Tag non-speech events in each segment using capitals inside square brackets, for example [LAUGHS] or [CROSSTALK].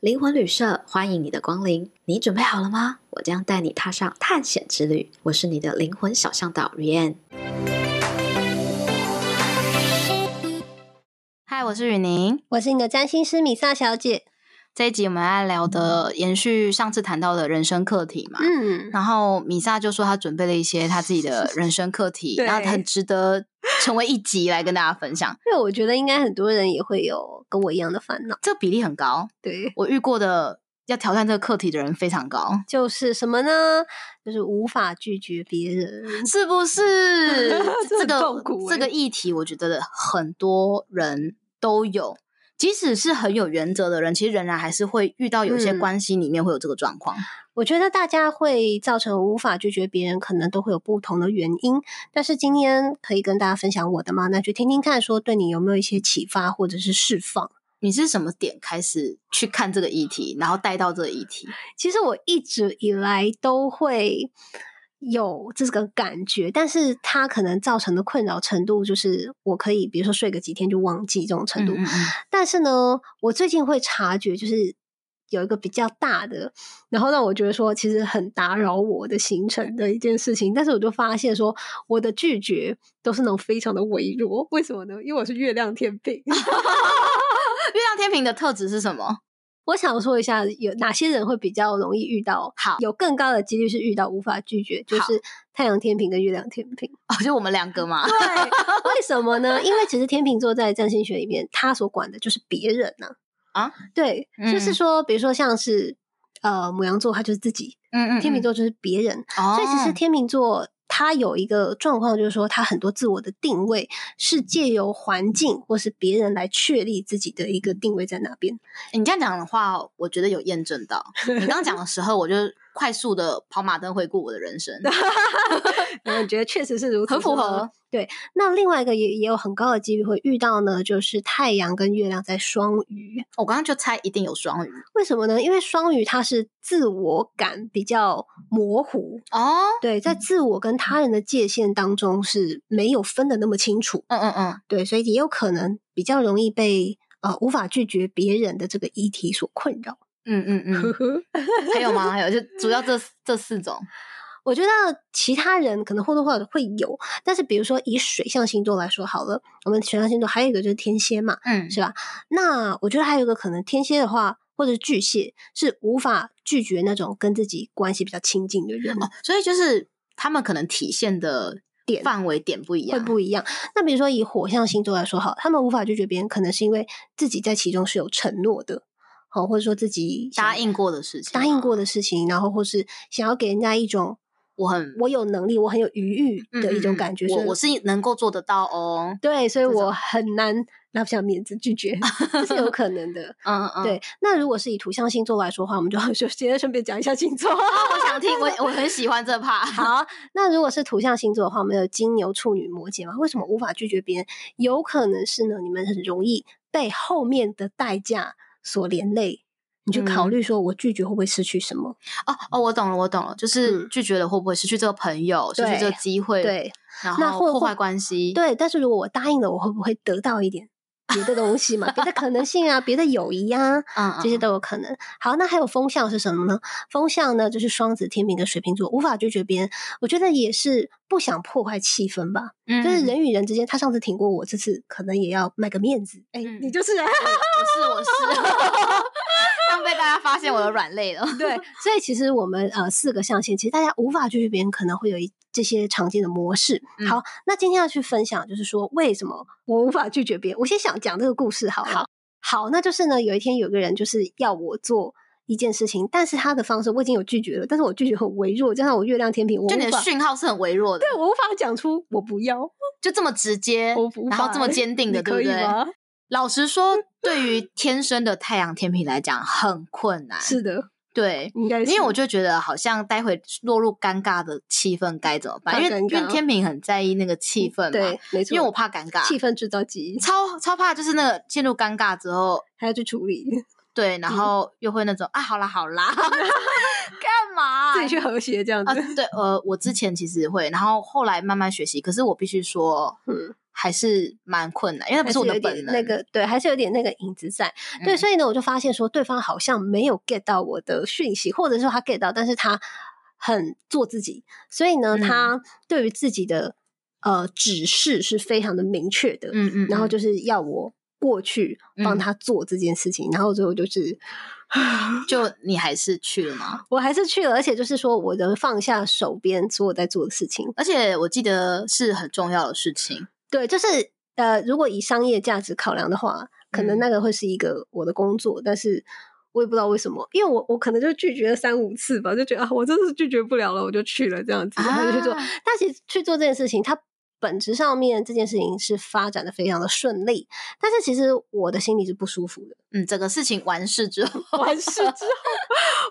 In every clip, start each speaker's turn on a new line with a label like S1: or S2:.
S1: 灵魂旅社欢迎你的光临，你准备好了吗？我将带你踏上探险之旅。我是你的灵魂小向导 Rianne。
S2: 嗨，我是雨宁，
S3: 我是你的占星师米萨小姐。
S2: 这一集我们要聊的延续上次谈到的人生课题嘛，
S3: 嗯，
S2: 然后米萨就说他准备了一些他自己的 [LAUGHS] 人生课题，
S3: 对
S2: 然后很值得成为一集来跟大家分享。
S3: 因为我觉得应该很多人也会有跟我一样的烦恼，
S2: 这个比例很高，
S3: 对，
S2: 我遇过的要挑战这个课题的人非常高，
S3: 就是什么呢？就是无法拒绝别人，
S2: 是不是？[LAUGHS]
S3: 这个欸
S2: 这个议题，我觉得很多人都有。即使是很有原则的人，其实仍然还是会遇到有些关系里面会有这个状况。
S3: 嗯。我觉得大家会造成无法拒绝别人，可能都会有不同的原因。但是今天可以跟大家分享我的吗？那就听听看，说对你有没有一些启发或者是释放？
S2: 你是什么点开始去看这个议题，然后带到这个议题？
S3: 其实我一直以来都会。有这个感觉，但是它可能造成的困扰程度，就是我可以比如说睡个几天就忘记这种程度。
S2: 嗯嗯嗯。
S3: 但是呢，我最近会察觉，就是有一个比较大的，然后让我觉得说，其实很打扰我的行程的一件事情。但是我就发现说，我的拒绝都是那种非常的微弱。为什么呢？因为我是月亮天秤。[LAUGHS]
S2: 月亮天秤的特质是什么？
S3: 我想说一下，有哪些人会比较容易遇到？
S2: 好，
S3: 有更高的几率是遇到无法拒绝，就是太阳天平跟月亮天平。
S2: 哦，就我们两个嘛。
S3: 对，为什么呢？因为其实天秤座在占星学里面，他所管的就是别人呢。啊，对，
S2: 嗯、
S3: 就是说，比如说像是呃母羊座，他就是自己；
S2: 嗯，嗯嗯，
S3: 天秤座就是别人。
S2: 哦，
S3: 所以其实天秤座。他有一个状况，就是说他很多自我的定位是借由环境或是别人来确立自己的一个定位在哪边。
S2: 你这样讲的话，我觉得有验证到。你刚刚讲的时候，我就快速的跑马灯回顾我的人生，[LAUGHS]
S3: 然后你觉得确实是如此，
S2: 很符合。对，
S3: 那另外一个也也有很高的几率会遇到呢，就是太阳跟月亮在双鱼。
S2: 我刚刚就猜一定有双鱼，
S3: 为什么呢？因为双鱼它是自我感比较模糊
S2: 哦，
S3: 对，在自我跟他人的界限当中是没有分的那么清楚。
S2: 嗯嗯嗯，
S3: 对，所以也有可能比较容易被呃无法拒绝别人的这个议题所困扰。
S2: 嗯嗯嗯，[LAUGHS] 还有吗？还有就主要这这四种。
S3: 我觉得其他人可能或多或少会有，但是比如说以水象星座来说好了，我们水象星座还有一个就是天蝎嘛，
S2: 嗯，
S3: 是吧？那我觉得还有一个可能，天蝎的话或者是巨蟹是无法拒绝那种跟自己关系比较亲近的人，
S2: 哦，所以就是他们可能体现的点范围点不一样，
S3: 会不一样。那比如说以火象星座来说好，他们无法拒绝别人，可能是因为自己在其中是有承诺的，好，或者说自己
S2: 答应过的事情，
S3: 答应过的事情，然后或是想要给人家一种。
S2: 我很
S3: 我有能力，我很有余裕的一种感觉，
S2: 嗯、我我是能够做得到哦。
S3: 对，所以我很难拿不下面子拒绝，[LAUGHS] 这是有可能的。[LAUGHS]
S2: 嗯嗯，
S3: 对。那如果是以图像星座来说的话，我们就就 [LAUGHS] 先顺便讲一下星座。
S2: 我想听，我我很喜欢这 part。
S3: 好，那如果是图像星座的话，我们有金牛、处女、摩羯嘛？为什么无法拒绝别人？有可能是呢，你们很容易被后面的代价所连累。你就考虑说，我拒绝会不会失去什么？
S2: 哦哦，我懂了，我懂了，就是拒绝了会不会失去这个朋友，失去这个机会？
S3: 对，
S2: 然后破坏关系。
S3: 对，但是如果我答应了，我会不会得到一点别的东西嘛？[LAUGHS] 别的可能性啊，别的友谊呀，嗯，这些都有可能。好，那还有风向是什么呢？风向呢，就是双子、天秤跟水瓶座，无法拒绝别人。我觉得也是不想破坏气氛吧。嗯，就是人与人之间，他上次挺过我，这次可能也要卖个面子。哎，你就是 [LAUGHS] [LAUGHS] 啊，
S2: 我是我是。刚被大家发现我的软肋了，[LAUGHS]
S3: 对，所以其实我们呃四个象限，其实大家无法拒绝别人，可能会有一这些常见的模式。嗯、好，那今天要去分享，就是说为什么我无法拒绝别人？我先想讲这个故事好了，好，好，那就是呢，有一天有个人就是要我做一件事情，但是他的方式我已经有拒绝了，但是我拒绝很微弱，加上我月亮天平，我
S2: 就你的讯号是很微弱的，
S3: 对，我无法讲出我不要，
S2: 就这么直接，然后这么坚定的，对不对？老实说，对于天生的太阳天平来讲，很困难。
S3: 是的，
S2: 对，应该是。因为我就觉得，好像待会落入尴尬的气氛该怎么办？因为因为天平很在意那个气氛嘛，
S3: 对，没错。
S2: 因为我怕尴尬，
S3: 气氛制造机，
S2: 超超怕，就是那个陷入尴尬之后
S3: 还要去处理。
S2: 对，然后又会那种啊，好啦好啦，[LAUGHS] 干嘛
S3: 自己去和谐这样子？
S2: 对，呃，我之前其实会，然后后来慢慢学习。可是我必须说，嗯。还是蛮困难，因为不是我的本能。
S3: 那个对，还是有点那个影子在。嗯、对，所以呢，我就发现说，对方好像没有 get 到我的讯息，或者说他 get 到，但是他很做自己。所以呢，嗯、他对于自己的呃指示是非常的明确的。嗯，嗯嗯。然后就是要我过去帮他做这件事情，嗯、然后最后就是。[LAUGHS]
S2: 就你还是去了吗？
S3: 我还是去了，而且就是说，我的放下手边所有在做的事情，
S2: 而且我记得是很重要的事情。
S3: 对，就是呃，如果以商业价值考量的话，可能那个会是一个我的工作，嗯、但是我也不知道为什么，因为我我可能就拒绝了三五次吧，就觉得啊，我真的是拒绝不了了，我就去了这样子，然后就去做。啊、但其实去做这件事情，它。本质上面这件事情是发展的非常的顺利，但是其实我的心里是不舒服的。
S2: 嗯，整个事情完事之后，[LAUGHS]
S3: 完事之后，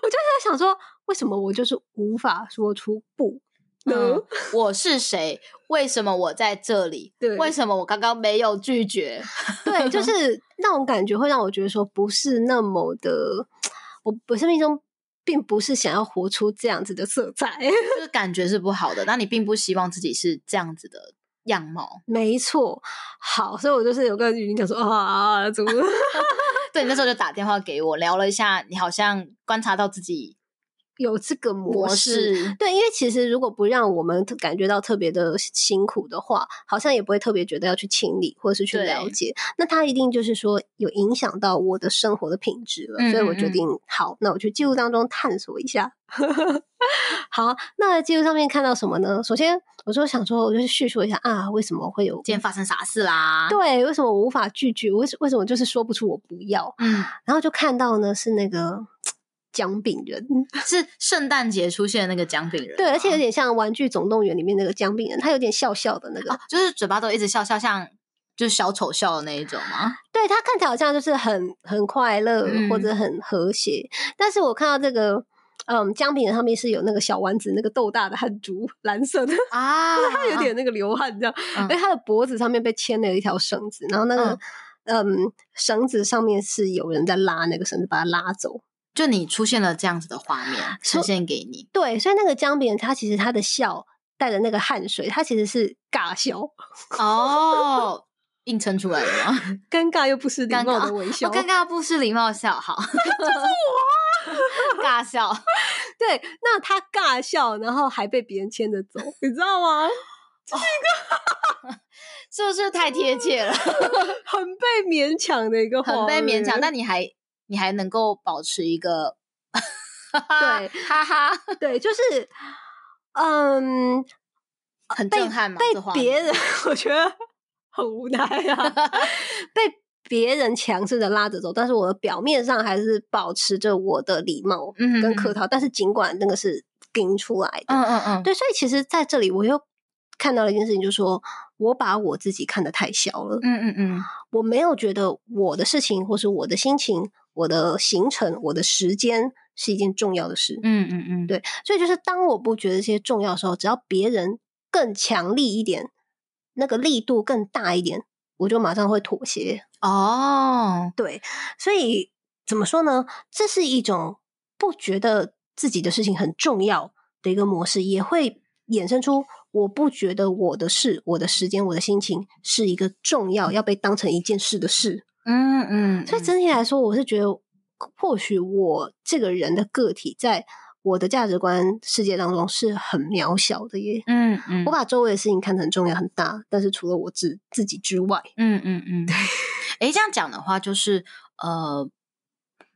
S3: 我就在想说，为什么我就是无法说出不呢？[LAUGHS]
S2: 嗯，我是谁？为什么我在这里？对，为什么我刚刚没有拒绝？[LAUGHS]
S3: 对，就是那种感觉会让我觉得说不是那么的，我我生命中并不是想要活出这样子的色彩，
S2: 就是感觉是不好的。那你并不希望自己是这样子的。样貌
S3: 没错，好，所以我就是有跟雨林讲说啊，怎么？
S2: 对，那时候就打电话给我聊了一下，你好像观察到自己
S3: 有这个模式，模式对，因为其实如果不让我们感觉到特别的辛苦的话，好像也不会特别觉得要去清理或者是去了解，那它一定就是说有影响到我的生活的品质了，嗯嗯嗯，所以我决定好，那我去记录当中探索一下。[LAUGHS] 好，那记录上面看到什么呢？首先，我就想说，我就是叙述一下啊，为什么会有
S2: 今天发生啥事啦？
S3: 对，为什么我无法拒绝？为什为什么就是说不出我不要？嗯，然后就看到呢是那个姜饼人，[LAUGHS]
S2: 是圣诞节出现的那个姜饼人，
S3: 对，而且有点像《玩具总动员》里面那个姜饼人，他有点笑笑的那个，
S2: 哦、就是嘴巴都一直笑笑，像就是小丑笑的那一种吗？
S3: 对，他看起来好像就是很很快乐、嗯、或者很和谐，但是我看到这个。嗯，姜饼人上面是有那个小丸子，那个豆大的汗珠，蓝色的啊，[LAUGHS] 他有点那个流汗这样。嗯、而他的脖子上面被牵了一条绳子，然后那个嗯绳、嗯、子上面是有人在拉那个绳子，把他拉走。
S2: 就你出现了这样子的画面呈现给你，
S3: 对，所以那个姜饼他其实他的笑带着那个汗水，他其实是尬笑
S2: 哦，[LAUGHS] 硬撑出来的吗？[LAUGHS]
S3: 尴尬又不失礼貌的微笑，
S2: 尴尬不失礼貌笑，好，[LAUGHS]
S3: 就是我。
S2: 尬笑，
S3: 对，那他尬笑，然后还被别人牵着走，你知道吗？这是一个，
S2: 是不是太贴切了？
S3: 很被勉强的一个，
S2: 很被勉强，但你还你还能够保持一个，[LAUGHS]
S3: 对，哈哈，对，就是，嗯，
S2: 很震撼嘛，
S3: 被别人，[LAUGHS] 我觉得很无奈啊，[LAUGHS] 被。别人强势的拉着走，但是我的表面上还是保持着我的礼貌跟客套。但是尽管那个是顶出来的，嗯嗯嗯，对，所以其实在这里我又看到了一件事情，就是说我把我自己看得太小了，嗯嗯嗯，我没有觉得我的事情或是我的心情、我的行程、我的时间是一件重要的事，嗯嗯嗯，对，所以就是当我不觉得这些重要的时候，只要别人更强力一点，那个力度更大一点，我就马上会妥协。哦，oh. 对，所以怎么说呢？这是一种不觉得自己的事情很重要的一个模式，也会衍生出我不觉得我的事、我的时间、我的心情是一个重要要被当成一件事的事。嗯嗯，所以整体来说，我是觉得，或许我这个人的个体在。我的价值观世界当中是很渺小的耶，嗯嗯，嗯。我把周围的事情看得很重要很大，但是除了我自自己之外，嗯嗯嗯，对，
S2: 诶，这样讲的话，就是呃，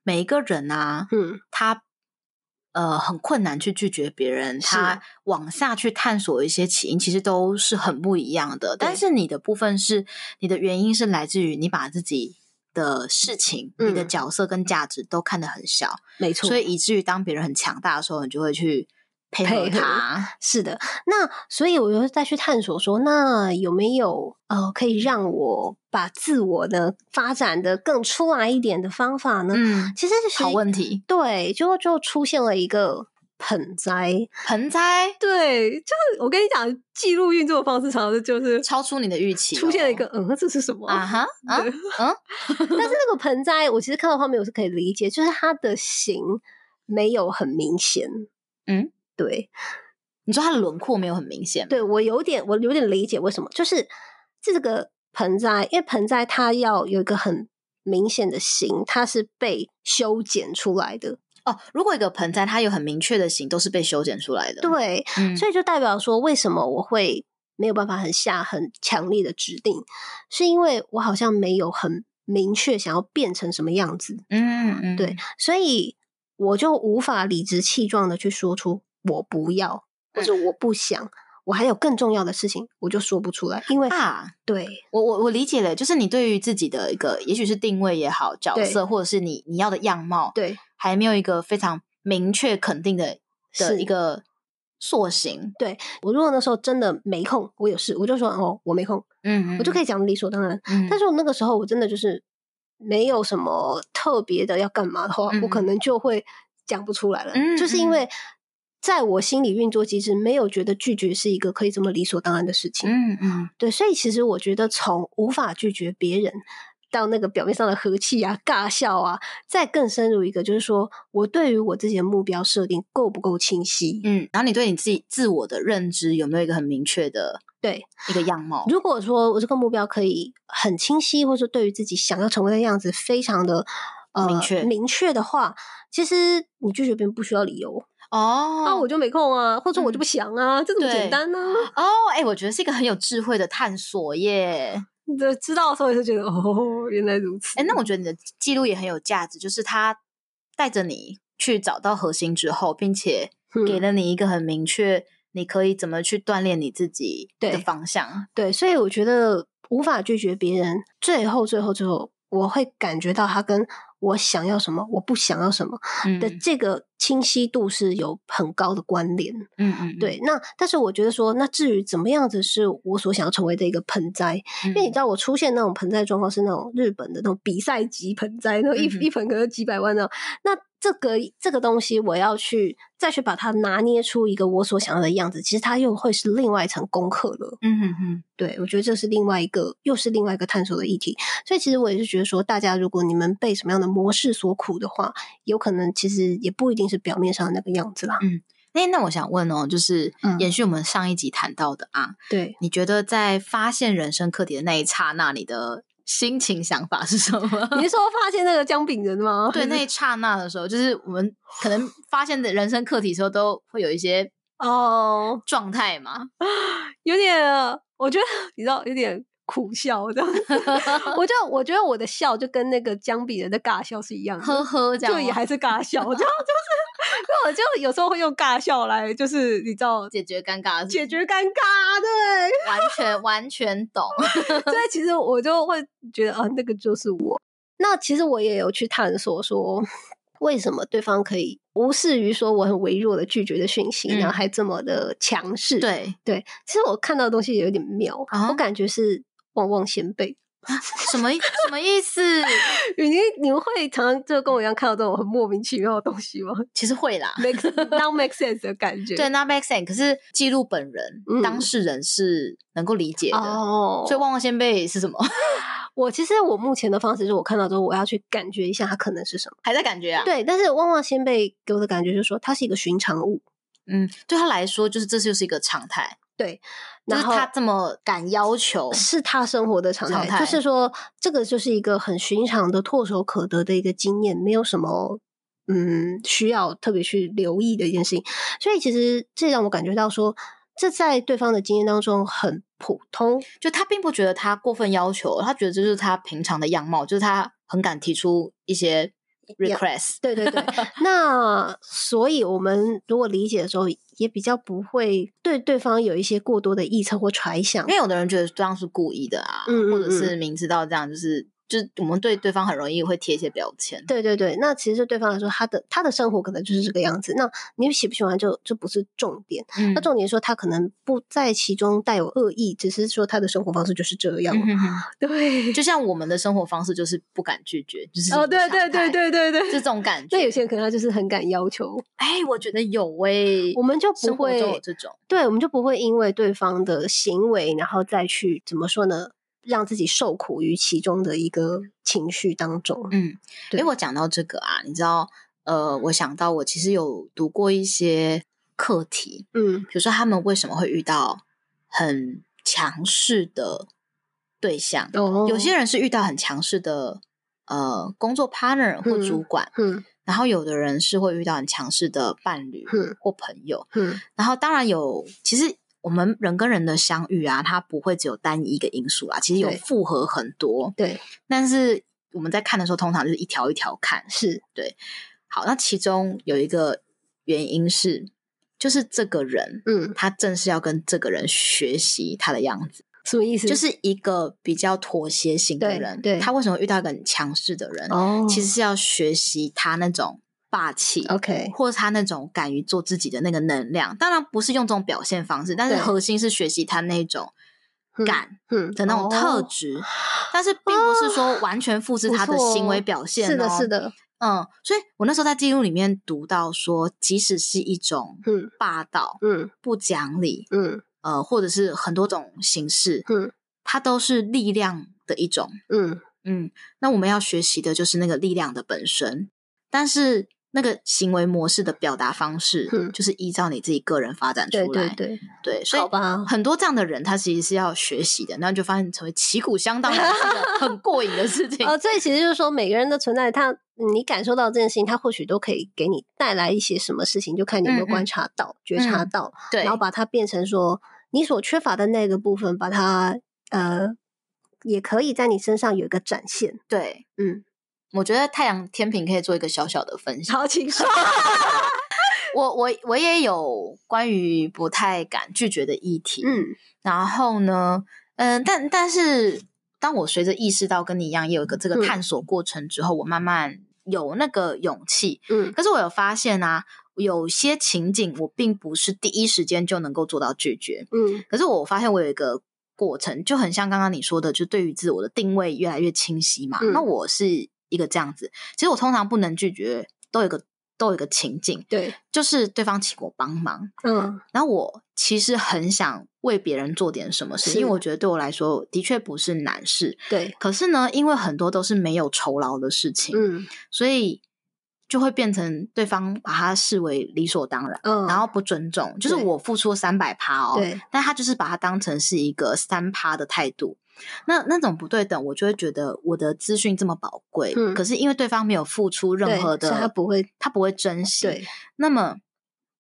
S2: 每一个人啊，嗯，他呃很困难去拒绝别人，他往下去探索一些起因，其实都是很不一样的。但是你的部分是，你的原因是来自于你把自己。的事情，你的角色跟价值都看得很小，
S3: 没错，
S2: 所以以至于当别人很强大的时候，你就会去配合他。
S3: 是的，那所以我就再去探索说，那有没有呃可以让我把自我的发展的更出来一点的方法呢？嗯，其实是
S2: 好问题。
S3: 对，就就出现了一个。盆栽，
S2: 盆栽，
S3: 对，就是我跟你讲，记录运作的方式，常常就是
S2: 超出你的预期，
S3: 出现了一个，嗯，这是什么啊？哈，嗯，
S2: 对嗯，
S3: 但是那个盆栽，我其实看到画面我是可以理解，就是它的形没有很明显，嗯，对，
S2: 你说它的轮廓没有很明显，
S3: 对，我有点，我有点理解为什么，就是这个盆栽，因为盆栽它要有一个很明显的形，它是被修剪出来的。
S2: 哦，如果一个盆栽它有很明确的形，都是被修剪出来的。
S3: 对，嗯、所以就代表说，为什么我会没有办法很下很强烈的指定，是因为我好像没有很明确想要变成什么样子。
S2: 嗯嗯，
S3: 对，所以我就无法理直气壮的去说出我不要，或者我不想。我还有更重要的事情，我就说不出来，因为
S2: 啊，
S3: 对
S2: 我我我理解了，就是你对于自己的一个，也许是定位也好，角色，或者是你你要的样貌，
S3: 对，
S2: 还没有一个非常明确肯定的的一个塑形。
S3: 对，我如果那时候真的没空，我有事，我就说哦，我没空，
S2: 嗯，嗯，
S3: 我就可以讲理所当然。嗯，但是我那个时候我真的就是没有什么特别的要干嘛的话，嗯，我可能就会讲不出来了，嗯，就是因为。在我心里运作机制，没有觉得拒绝是一个可以这么理所当然的事情。
S2: 嗯嗯，
S3: 对，所以其实我觉得从无法拒绝别人到那个表面上的和气啊、尬笑啊，再更深入一个，就是说我对于我自己的目标设定够不够清晰？
S2: 嗯，然后你对你自己自我的认知有没有一个很明确的
S3: 对
S2: 一个样貌？
S3: 如果说我这个目标可以很清晰，或者说对于自己想要成为的样子非常的呃
S2: 明确
S3: 明确的话，其实你拒绝别人不需要理由。
S2: 哦，
S3: 那、啊、我就没空啊，或者我就不想啊，嗯、这么简单呢、啊？
S2: 哦，哎、欸，我觉得是一个很有智慧的探索耶。
S3: 对，知道的时候也是觉得哦，原来如此。
S2: 哎、欸，那我觉得你的记录也很有价值，就是他带着你去找到核心之后，并且给了你一个很明确，你可以怎么去锻炼你自己的方向。
S3: 对，对，所以我觉得无法拒绝别人，最后，最后，最后，我会感觉到它跟。我想要什么，我不想要什么的这个清晰度是有很高的关联。
S2: 嗯嗯，
S3: 对。那但是我觉得说，那至于怎么样子是我所想要成为的一个盆栽，嗯、因为你知道我出现那种盆栽状况是那种日本的那种比赛级盆栽，那一、嗯、一盆可能几百万那种。那这个这个东西，我要去再去把它拿捏出一个我所想要的样子，其实它又会是另外一层功课了。
S2: 嗯哼哼，
S3: 对，我觉得这是另外一个，又是另外一个探索的议题。所以其实我也是觉得说，大家如果你们被什么样的模式所苦的话，有可能其实也不一定是表面上的那个样子啦。
S2: 嗯，那那我想问哦，就是延续我们上一集谈到的啊，
S3: 对，
S2: 你觉得在发现人生课题的那一刹那，你的心情想法是什么？[LAUGHS]
S3: 你是说发现那个姜饼人吗？[LAUGHS]
S2: 对，那一刹那的时候，就是我们可能发现的人生课题的时候，都会有一些
S3: 哦
S2: 状态嘛，[LAUGHS]
S3: 有点，我觉得你知道，有点苦笑这样。我就我觉得我的笑就跟那个姜饼人的尬笑是一样的，
S2: 呵呵，这样
S3: 就也还是尬笑，这样就是。那我就有时候会用尬笑来，就是你知道
S2: 解决尴尬，
S3: 解决尴尬，对，
S2: 完全完全懂。
S3: 所以其实我就会觉得啊，那个就是我。那其实我也有去探索说，为什么对方可以无视于说我很微弱的拒绝的讯息，嗯、然后还这么的强势？
S2: 对
S3: 对，其实我看到的东西也有点妙，啊、我感觉是旺旺仙贝。[LAUGHS]
S2: 什么什么意思？
S3: 雨宁，你们会常常就跟我一样看到这种很莫名其妙的东西吗？
S2: 其实会啦
S3: ，make [LAUGHS] not make sense 的感觉。
S2: 对，not make sense。可是记录本人、嗯、当事人是能够理解的。哦，所以旺旺仙贝是什么？[LAUGHS]
S3: 我其实我目前的方式就是，我看到之后我要去感觉一下它可能是什么，
S2: 还在感觉啊。
S3: 对，但是旺旺仙贝给我的感觉就是说，它是一个寻常物。
S2: 嗯，对他来说，就是这就是一个常态。
S3: 对，然后
S2: 他这么敢要求，
S3: 是他生活的常态。常态就是说，这个就是一个很寻常的、唾手可得的一个经验，没有什么嗯需要特别去留意的一件事情。所以，其实这让我感觉到说，这在对方的经验当中很普通，
S2: 就他并不觉得他过分要求，他觉得这是他平常的样貌，就是他很敢提出一些 request。
S3: 对对对，[LAUGHS] 那所以我们如果理解的时候。也比较不会对对方有一些过多的臆测或揣想，
S2: 因为有的人觉得这样是故意的啊，嗯嗯嗯，或者是明知道这样就是。就是我们对对方很容易会贴一些标签，
S3: 对对对。那其实对对方来说，他的他的生活可能就是这个样子。那你喜不喜欢就就不是重点。嗯、那重点说他可能不在其中带有恶意，只是说他的生活方式就是这样。嗯、哼对，
S2: 就像我们的生活方式就是不敢拒绝，就是
S3: 哦，对对对对对对，
S2: 这种感觉。
S3: 那有些人可能他就是很敢要求。
S2: 哎，我觉得有哎、欸，
S3: 我们就不会
S2: 有这种，
S3: 对，我们就不会因为对方的行为，然后再去怎么说呢？让自己受苦于其中的一个情绪当中。
S2: 嗯，对。诶，我讲到这个啊，你知道，呃，我想到我其实有读过一些课题，
S3: 嗯，
S2: 比如说他们为什么会遇到很强势的对象。哦，有些人是遇到很强势的呃工作 partner 或主管，嗯，嗯，然后有的人是会遇到很强势的伴侣或朋友，嗯，嗯，然后当然有，其实我们人跟人的相遇啊，它不会只有单一一个因素啊，其实有复合很多，
S3: 对，
S2: 但是我们在看的时候，通常就是一条一条看，
S3: 是
S2: 对。好，那其中有一个原因是，就是这个人，嗯，他正是要跟这个人学习他的样子，
S3: 什么意思？
S2: 就是一个比较妥协型的人，
S3: 对，对
S2: 他为什么遇到一个很强势的人？哦，其实是要学习他那种霸气
S3: ，OK，
S2: 或者他那种敢于做自己的那个能量。当然不是用这种表现方式，但是核心是学习他那种敢的那种特质，哦，但是并不是说完全复制他的行为表现，哦，
S3: 是的，是的。
S2: 嗯，所以我那时候在记录里面读到说，即使是一种霸道、嗯，不讲理，嗯，呃，或者是很多种形式，嗯，它都是力量的一种，嗯。嗯。那我们要学习的就是那个力量的本身，但是。那个行为模式的表达方式，嗯，就是依照你自己个人发展出来，
S3: 对对对，
S2: 对，所以很多这样的人，他其实是要学习的，然后就发现成为旗鼓相当的很过瘾的事情。[LAUGHS]
S3: 哦，这其实就是说，每个人的存在，他你感受到这件事情，他或许都可以给你带来一些什么事情，就看你有没有观察到、觉察到，
S2: 对，
S3: 然后把它变成说你所缺乏的那个部分，把它呃，也可以在你身上有一个展现。
S2: 对，嗯。我觉得太阳天平可以做一个小小的分享。
S3: 好，请说。[LAUGHS]
S2: 我我我也有关于不太敢拒绝的议题。嗯，然后呢，嗯、呃，但但是当我随着意识到跟你一样，也有一个这个探索过程之后，嗯、我慢慢有那个勇气。嗯，可是我有发现啊，有些情景我并不是第一时间就能够做到拒绝。嗯，可是我发现我有一个过程，就很像刚刚你说的，就对于自我的定位越来越清晰嘛。嗯、那我是。一个这样子，其实我通常不能拒绝，都有个都有个情境，
S3: 对，
S2: 就是对方请我帮忙，嗯，然后我其实很想为别人做点什么事，因为我觉得对我来说的确不是难事，
S3: 对，
S2: 可是呢，因为很多都是没有酬劳的事情，嗯，所以。就会变成对方把他视为理所当然，嗯，然后不尊重，就是我付出三百趴哦，对，但他就是把它当成是一个三趴的态度，那那种不对等，我就会觉得我的资讯这么宝贵，嗯，可是因为对方没有付出任何的，
S3: 他不会，
S2: 他不会珍惜，
S3: 对，
S2: 那么。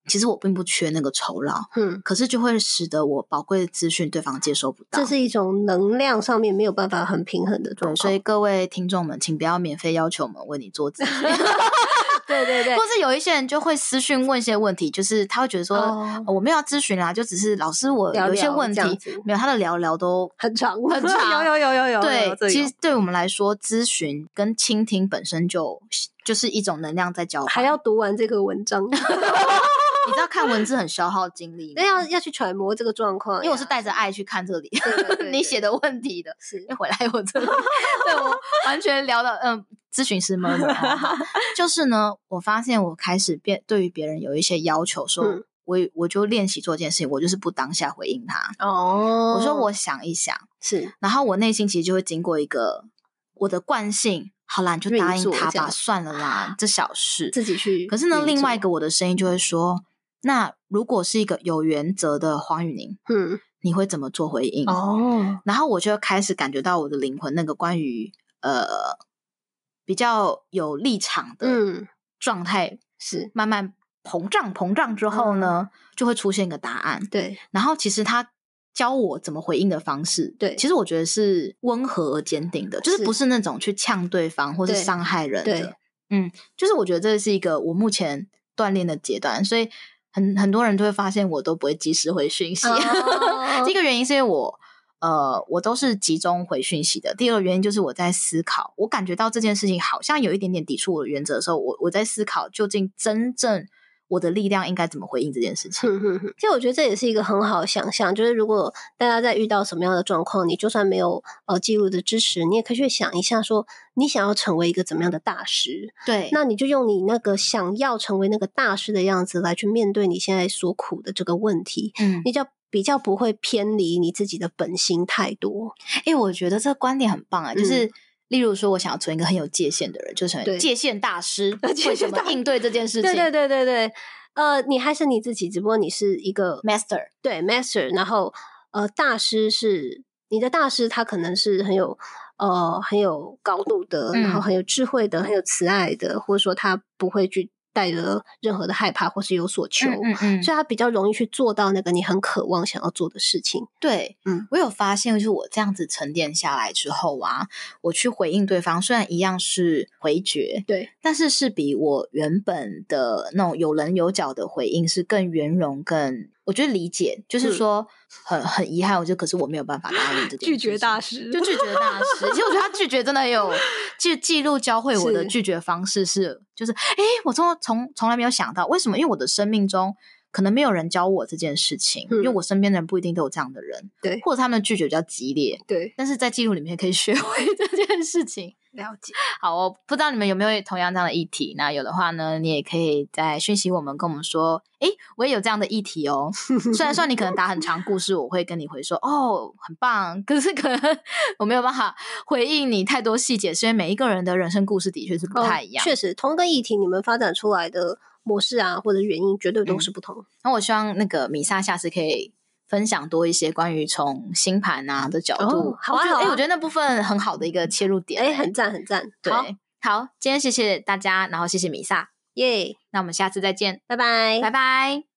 S2: 其实我并不缺那个酬劳，嗯，可是就会使得我宝贵的资讯对方接收不到，
S3: 这是一种能量上面没有办法很平衡的状况。
S2: 所以各位听众们，请不要免费要求我们为你做咨询。
S3: 对对对，
S2: 或是有一些人就会私讯问一些问题，就是他会觉得说，哦哦、我没有要咨询啦，就只是老师我有一些问题，没有他的聊聊都
S3: 很长
S2: 很长，[LAUGHS]
S3: 有有有有有。
S2: 对，其实对我们来说，咨询跟倾听本身就就是一种能量在交换，
S3: 还要读完这个文章。[LAUGHS] [LAUGHS]
S2: 你知道看文字很消耗精力，[LAUGHS]
S3: 那要要去揣摩这个状况，
S2: 因为我是带着爱去看这里，对对对 [LAUGHS] 对你写的问题的，
S3: 是
S2: 要回来我这里，[LAUGHS] 对我完全聊到嗯，咨询师们，就是呢，我发现我开始变对于别人有一些要求，说、嗯、我我就练习做一件事情，我就是不当下回应他哦，我说我想一想，
S3: 是，
S2: 然后我内心其实就会经过一个我的惯性。好啦，你就答应他吧，算了啦，这小事
S3: 自己去。
S2: 可是呢，另外一个我的声音就会说。那如果是一个有原则的黄雨宁，嗯，你会怎么做回应？哦，然后我就开始感觉到我的灵魂那个关于呃比较有立场的状态是慢慢膨胀膨胀之后呢，就会出现一个答案。
S3: 对，
S2: 然后其实他教我怎么回应的方式，
S3: 对，
S2: 其实我觉得是温和而坚定的，就是不是那种去呛对方或是伤害人的。嗯，就是我觉得这是一个我目前锻炼的阶段，所以。很很多人都会发现我都不会及时回讯息，[LAUGHS] 第一个原因是因为我呃我都是集中回讯息的。第二个原因就是我在思考，我感觉到这件事情好像有一点点抵触我的原则的时候，我我在思考究竟真正。我的力量应该怎么回应这件事情？
S3: 其实我觉得这也是一个很好的想象，就是如果大家在遇到什么样的状况，你就算没有呃记录的支持，你也可以去想一下，说你想要成为一个怎么样的大师？
S2: 对，
S3: 那你就用你那个想要成为那个大师的样子来去面对你现在所苦的这个问题。嗯，你就比较不会偏离你自己的本心太多。
S2: 哎，我觉得这个观点很棒啊，就是。嗯例如说，我想要成为一个很有界限的人，就成为界限大师。为什么应对这件事情？
S3: 对对对对对，呃，你还是你自己，只不过你是一个
S2: master，
S3: 对 master。然后呃，大师是你的大师他可能是很有呃很有高度的，然后很有智慧的，很有慈爱的，或者说他不会去。带着任何的害怕或是有所求，嗯嗯，嗯，所以他比较容易去做到那个你很渴望想要做的事情。
S2: 对，嗯，我有发现，就是我这样子沉淀下来之后啊，我去回应对方，虽然一样是回绝，
S3: 对，
S2: 但是是比我原本的那种有棱有角的回应是更圆融、更。我觉得理解就是说很很遗憾，我觉得可是我没有办法答应这 [LAUGHS] 件
S3: 拒绝大师，
S2: 就拒绝大师。其实我觉得他拒绝真的有 [LAUGHS] 记记录教会我的拒绝方式是，就是哎，我从从从来没有想到为什么？因为我的生命中可能没有人教我这件事情，因为我身边的人不一定都有这样的人，
S3: 对，
S2: 或者他们的拒绝比较激烈，
S3: 对。
S2: 但是在记录里面可以学 [LAUGHS] 会这件事情。
S3: 了解，[LAUGHS]
S2: 好，我不知道你们有没有同样这样的议题。那有的话呢，你也可以在讯息我们，跟我们说，诶，我也有这样的议题哦。[LAUGHS] 虽然说你可能打很长故事，我会跟你回说，哦，很棒。[LAUGHS] 可是可能我没有办法回应你太多细节，是因为每一个人的人生故事的确是不太一样。
S3: 哦，确实，同一个议题，你们发展出来的模式啊，或者原因，绝对都是不同。嗯，
S2: 那我希望那个米莎下次可以。分享多一些关于从星盘啊的角度，
S3: 哦、好啊，好啊，
S2: 哎，我觉得那部分很好的一个切入点，
S3: 哎，很赞，很赞。
S2: 对，好，好，今天谢谢大家，然后谢谢米萨，
S3: 耶，
S2: 那我们下次再见，
S3: 拜拜，
S2: 拜拜。